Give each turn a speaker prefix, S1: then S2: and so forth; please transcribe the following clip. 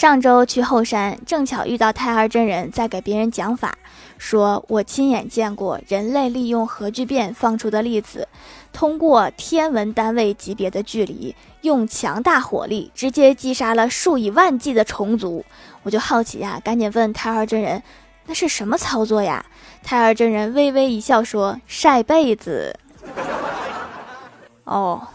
S1: 上周去后山正巧遇到太二真人在给别人讲法说我亲眼见过人类利用核聚变放出的粒子通过天文单位级别的距离用强大火力直接击杀了数以万计的虫族我就好奇呀赶紧问太二真人那是什么操作呀？太二真人微微一笑说晒被子。哦。